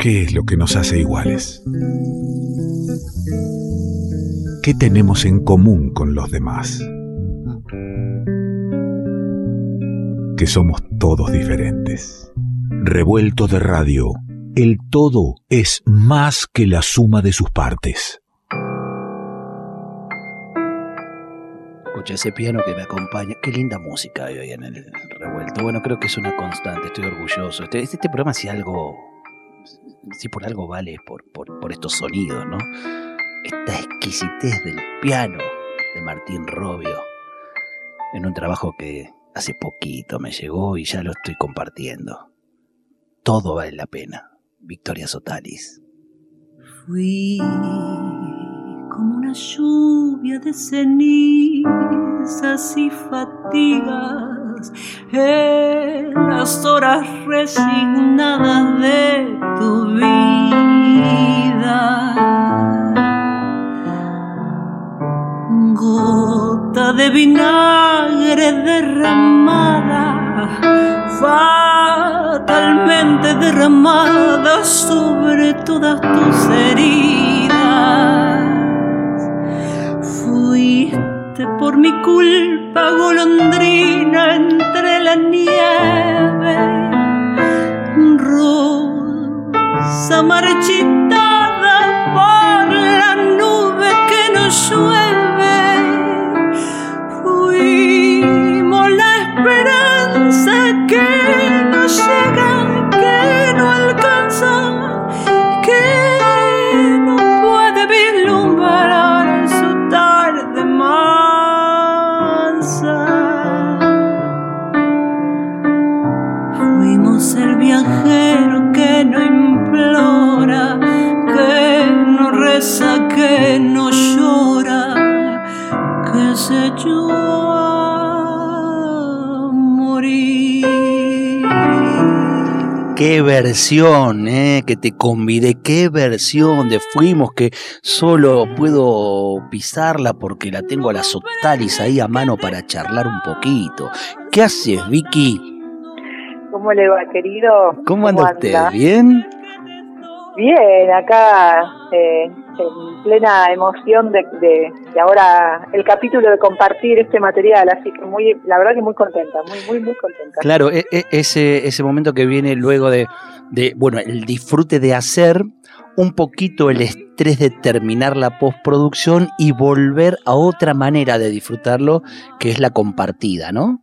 ¿Qué es lo que nos hace iguales? ¿Qué tenemos en común con los demás? Que somos todos diferentes. Revuelto de radio, el todo es más que la suma de sus partes. Escucha ese piano que me acompaña. Qué linda música hay hoy en el revuelto. Bueno, creo que es una constante, estoy orgulloso. Este, este programa si algo, si por algo vale, por, por, estos sonidos, ¿no? Esta exquisitez del piano de Martín Robio, en un trabajo que hace poquito me llegó y ya lo estoy compartiendo. Todo vale la pena. Victoria Sotalis. Fui como una lluvia de cenizas y fatigas en las horas resignadas de tu vida. Gota de vinagre derramada, fatalmente derramada sobre todas tus heridas. Fuiste por mi culpa golondrina marchitada por la nube que no llueve. Fuimos la esperanza que no llega, que no alcanza, que no puede vislumbrar su tarde mansa. Echó a morir. Qué versión, eh, que te convidé, qué versión de Fuimos que solo puedo pisarla porque la tengo a la Sotalis ahí a mano para charlar un poquito. ¿Qué haces, Vicky? ¿Cómo le va, querido? ¿Cómo anda usted? ¿Bien? Bien, acá eh, en plena emoción de, de, ahora el capítulo de compartir este material, así que muy, la verdad que muy contenta, muy, muy, muy contenta. Claro, e- e- ese, ese momento que viene luego de, de, bueno, el disfrute de hacer, un poquito el estrés de terminar la postproducción y volver a otra manera de disfrutarlo, que es la compartida, ¿no?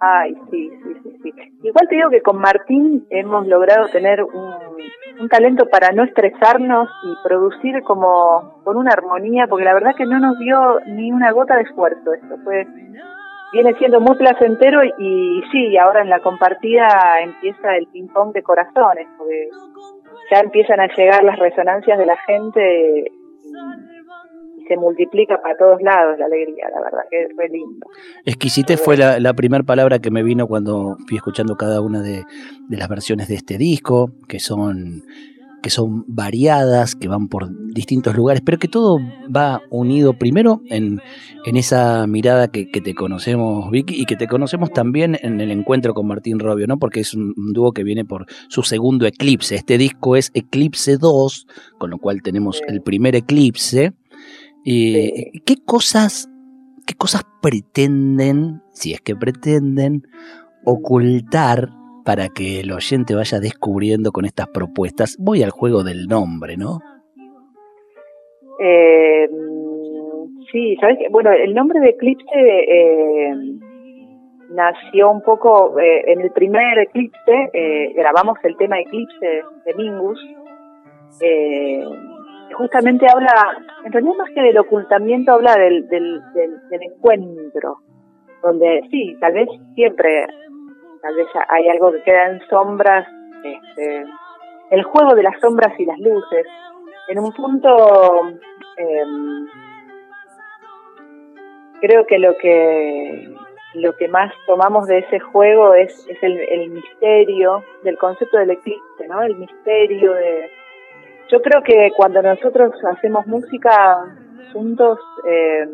Ay, sí, sí, sí, sí. Igual te digo que con Martín hemos logrado tener un, un talento para no estresarnos y producir como con una armonía, porque la verdad que no nos dio ni una gota de esfuerzo esto. Fue viene siendo muy placentero y, sí, ahora en la compartida empieza el ping pong de corazones, porque ya empiezan a llegar las resonancias de la gente y se multiplica para todos lados la alegría, la verdad que es re lindo. Exquisite fue la, la primera palabra que me vino cuando fui escuchando cada una de, de las versiones de este disco, que son que son variadas, que van por distintos lugares, pero que todo va unido primero en, en esa mirada que, que te conocemos, Vicky, y que te conocemos también en el encuentro con Martín Robio, ¿no? Porque es un, un dúo que viene por su segundo eclipse. Este disco es Eclipse 2, con lo cual tenemos el primer eclipse. Y, ¿Qué cosas, qué cosas pretenden, si es que pretenden, ocultar para que el oyente vaya descubriendo con estas propuestas? Voy al juego del nombre, ¿no? Eh, sí, sabes que, bueno, el nombre de Eclipse eh, nació un poco eh, en el primer Eclipse, eh, grabamos el tema Eclipse de Mingus. Justamente habla, en realidad más que del ocultamiento, habla del, del, del, del encuentro, donde sí, tal vez siempre, tal vez hay algo que queda en sombras, este, el juego de las sombras y las luces. En un punto, eh, creo que lo que lo que más tomamos de ese juego es, es el, el misterio del concepto del eclipse, ¿no? El misterio de... Yo creo que cuando nosotros hacemos música juntos, eh,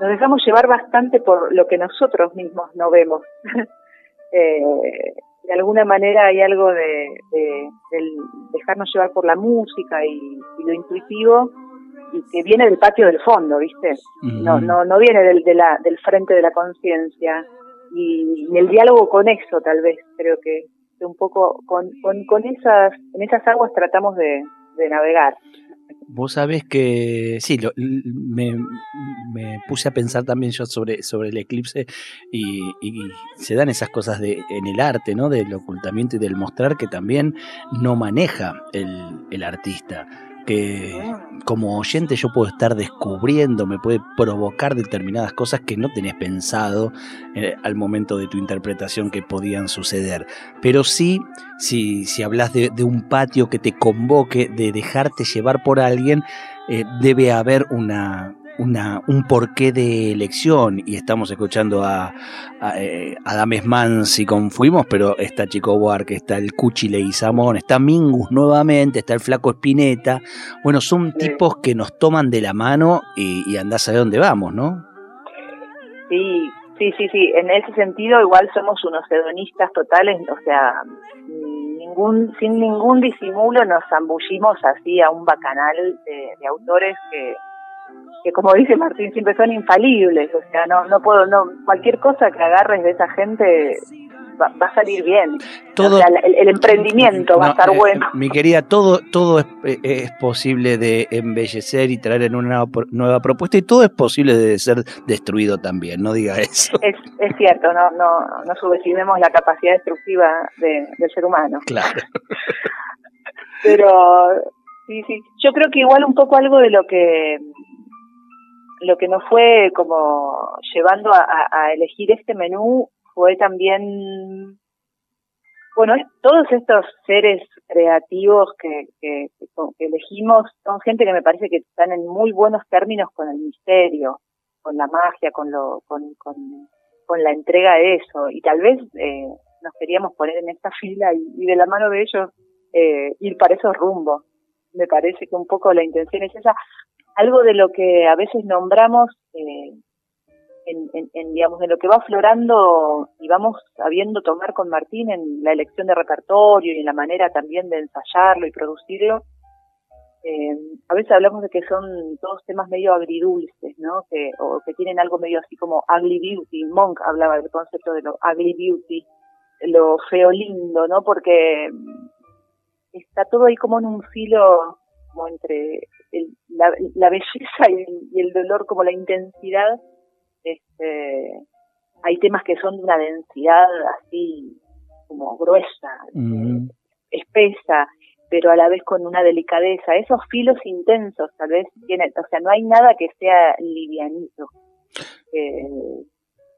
nos dejamos llevar bastante por lo que nosotros mismos no vemos. eh, de alguna manera hay algo de, del dejarnos llevar por la música y, lo intuitivo y que viene del patio del fondo, ¿viste? No, no, no viene del, de la, del frente de la conciencia y, el diálogo con eso tal vez, creo que, un poco con, con, con, esas, en esas aguas tratamos de, de navegar. Vos sabés que sí, me, puse a pensar también yo sobre, sobre el eclipse y, se dan esas cosas de, en el arte, ¿no? Del ocultamiento y del mostrar que también no maneja el, el artista que como oyente yo puedo estar descubriendo, me puede provocar determinadas cosas que no tenés pensado eh, al momento de tu interpretación que podían suceder. Pero sí, si, si hablas de, un patio que te convoque, de dejarte llevar por alguien, eh, debe haber una, una, un porqué de elección y estamos escuchando a, a, eh, Dames Mansi con Fuimos, pero está Chico Buarque, está el Cuchi Leguizamón, está Mingus nuevamente, está el Flaco Espineta. Bueno, son tipos que nos toman de la mano y, y andás a ver dónde vamos, ¿no? Sí, sí, sí, sí. En ese sentido, igual somos unos hedonistas totales, o sea, ningún, sin ningún disimulo nos zambullimos así a un bacanal de autores que que como dice Martín siempre son infalibles, o sea, no no puedo no cualquier cosa que agarres de esa gente va, a salir bien. Todo, el, emprendimiento va a estar eh, bueno. Mi querida, todo todo es, eh, es, posible de embellecer y traer en una nueva propuesta y todo es posible de ser destruido también, no diga eso. Es, es cierto, no no no subestimemos la capacidad destructiva del ser humano. Claro. Pero sí, sí, yo creo que igual un poco algo de lo que lo que nos fue como llevando a, elegir este menú fue también, bueno, todos estos seres creativos que, que, elegimos son gente que me parece que están en muy buenos términos con el misterio, con la magia, con lo, con, con, la entrega de eso. Y tal vez eh, nos queríamos poner en esta fila y, de la mano de ellos eh, ir para esos rumbos. Me parece que un poco la intención es esa, algo de lo que a veces nombramos eh, en, en, digamos de lo que va aflorando y vamos sabiendo tomar con Martín en la elección de repertorio y en la manera también de ensayarlo y producirlo eh, a veces hablamos de que son todos temas medio agridulces no que o que tienen algo medio así como ugly beauty. Monk hablaba del concepto de lo ugly beauty lo feo lindo no porque está todo ahí como en un filo como entre la, belleza y el, dolor como la intensidad, este, hay temas que son de una densidad así como gruesa, espesa, pero a la vez con una delicadeza. Esos filos intensos tal vez tienen, o sea, no hay nada que sea livianito. Eh,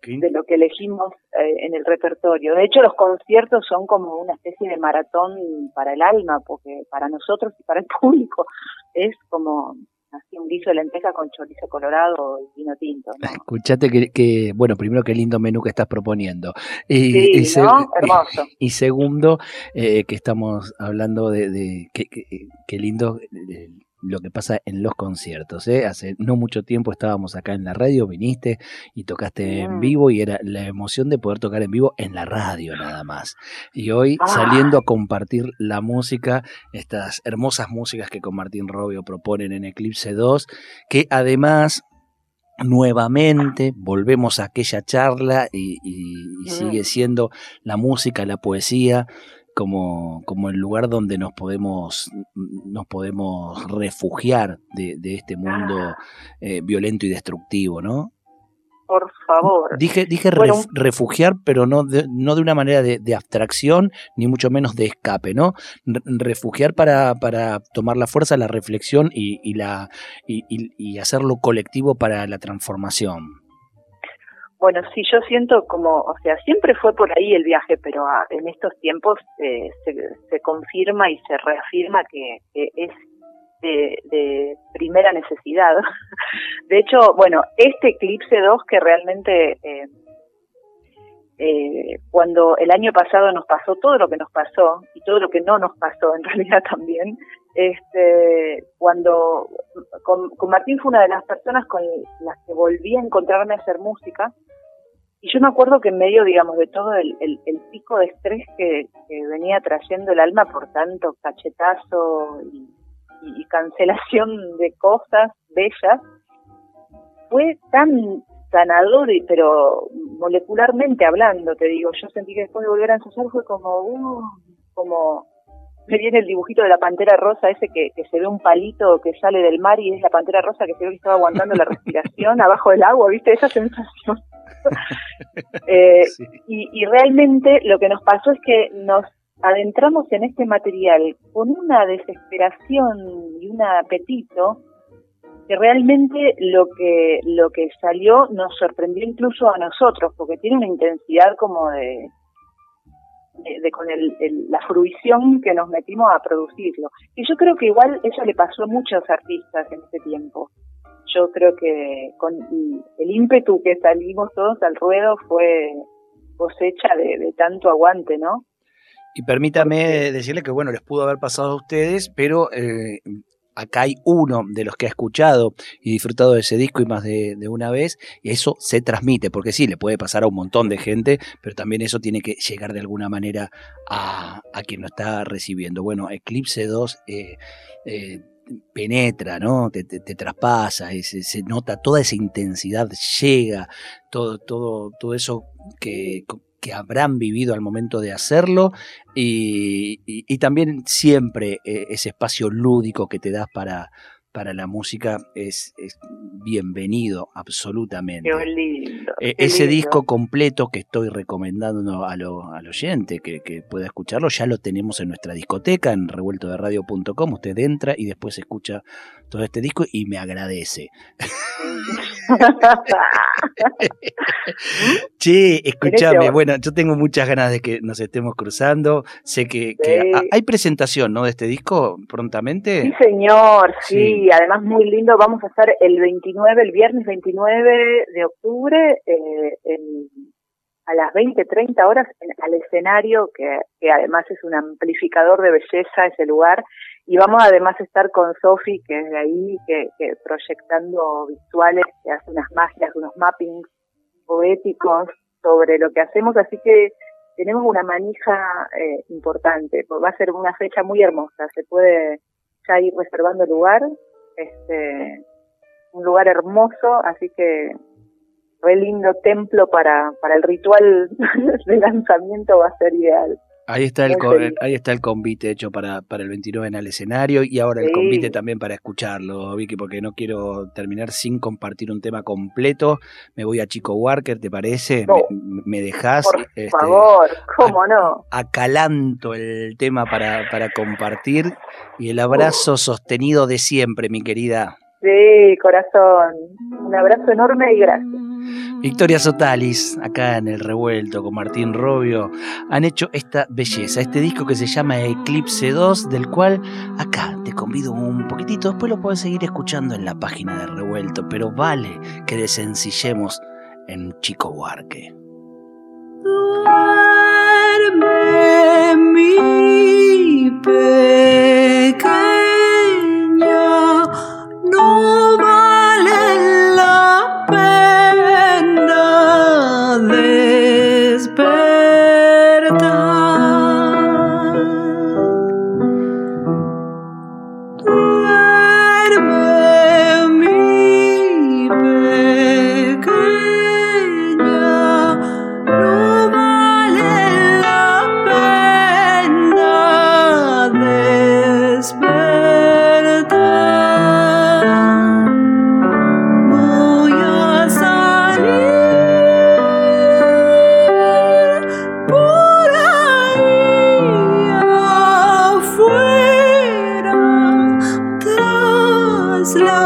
de lo que elegimos eh, en el repertorio. De hecho, los conciertos son como una especie de maratón para el alma, porque para nosotros y para el público es como así un guiso de lenteja con chorizo colorado y vino tinto. Escuchate que, bueno, primero qué lindo menú que estás proponiendo. Y, sí, ¿no? Hermoso. Y segundo, eh, que estamos hablando de, de qué lindo lo que pasa en los conciertos. ¿eh? Hace no mucho tiempo estábamos acá en la radio, viniste y tocaste en vivo y era la emoción de poder tocar en vivo en la radio nada más. Y hoy ah. saliendo a compartir la música, estas hermosas músicas que con Martín Robio proponen en Eclipse 2, que además nuevamente volvemos a aquella charla y, sigue siendo la música, la poesía, como, como el lugar donde nos podemos, nos podemos refugiar de, este mundo eh, violento y destructivo, ¿no? Por favor. Dije, dije refugiar, pero no de, no de una manera de, abstracción, ni mucho menos de escape, ¿no? refugiar para, para tomar la fuerza, la reflexión y, y la, y, y hacerlo colectivo para la transformación. Bueno, sí, yo siento como, o sea, siempre fue por ahí el viaje, pero ah, en estos tiempos eh, se, se, confirma y se reafirma que, es de, primera necesidad. De hecho, bueno, este Eclipse 2 que realmente eh, eh, cuando el año pasado nos pasó todo lo que nos pasó y todo lo que no nos pasó en realidad también, este, cuando con, Martín fue una de las personas con las que volví a encontrarme a hacer música y yo me acuerdo que en medio, digamos, de todo el, pico de estrés que, venía trayendo el alma por tanto cachetazo y, cancelación de cosas bellas, fue tan sanador, pero molecularmente hablando, te digo, yo sentí que después de volver a ensayar fue como, uh, como me viene el dibujito de la pantera rosa, ese que, se ve un palito que sale del mar y es la pantera rosa que se ve que estaba aguantando la respiración abajo del agua, ¿viste? Esa sensación. Eh, y, realmente lo que nos pasó es que nos adentramos en este material con una desesperación y un apetito que realmente lo que lo que salió nos sorprendió incluso a nosotros porque tiene una intensidad como de de, con el, la fruición que nos metimos a producirlo. Y yo creo que igual eso le pasó a muchos artistas en este tiempo. Yo creo que con el ímpetu que salimos todos al ruedo fue cosecha de, tanto aguante, ¿no? Y permítame decirle que, bueno, les pudo haber pasado a ustedes, pero eh, acá hay uno de los que ha escuchado y disfrutado de ese disco y más de, una vez, y eso se transmite, porque sí, le puede pasar a un montón de gente, pero también eso tiene que llegar de alguna manera a, quien lo está recibiendo. Bueno, Eclipse 2 eh, eh, penetra, ¿no? Te, traspasa, se, se, nota toda esa intensidad, llega, todo, todo, todo eso que que habrán vivido al momento de hacerlo y, también siempre eh, ese espacio lúdico que te das para, para la música es, bienvenido absolutamente. Eh, ese disco completo que estoy recomendando a lo, al oyente que, que, pueda escucharlo, ya lo tenemos en nuestra discoteca en revueltoderadio.com. Usted entra y después escucha todo este disco y me agradece. che, escúchame, bueno, yo tengo muchas ganas de que nos estemos cruzando. Sé que, hay presentación, ¿no? De este disco prontamente. Sí, señor, sí. Además, muy lindo. Vamos a estar el 29, el viernes 29 de octubre, eh, a las 20, 30 horas al escenario, que, que además es un amplificador de belleza ese lugar y vamos además a estar con Sofi, que es de ahí, que, proyectando visuales, que hace unas magias, unos mappings poéticos sobre lo que hacemos, así que tenemos una manija eh, importante, va a ser una fecha muy hermosa, se puede ya ir reservando el lugar, este, un lugar hermoso, así que re lindo templo para, para el ritual de lanzamiento va a ser ideal. Ahí está el ahí está el convite hecho para, para el 29 en el escenario y ahora el convite también para escucharlo, Vicky, porque no quiero terminar sin compartir un tema completo. Me voy a Chico Walker, ¿te parece? Me, me, dejás. Por este, favor, ¿cómo no? Acalanto el tema para, para compartir y el abrazo sostenido de siempre, mi querida. Sí, corazón. Un abrazo enorme y gracias. Victoria Sotalis, acá en el revuelto con Martín Robio, han hecho esta belleza, este disco que se llama Eclipse 2, del cual acá te convido un poquitito, después lo puedes seguir escuchando en la página de revuelto, pero vale que desencillemos en Chico Huarque. Duerme mi no No.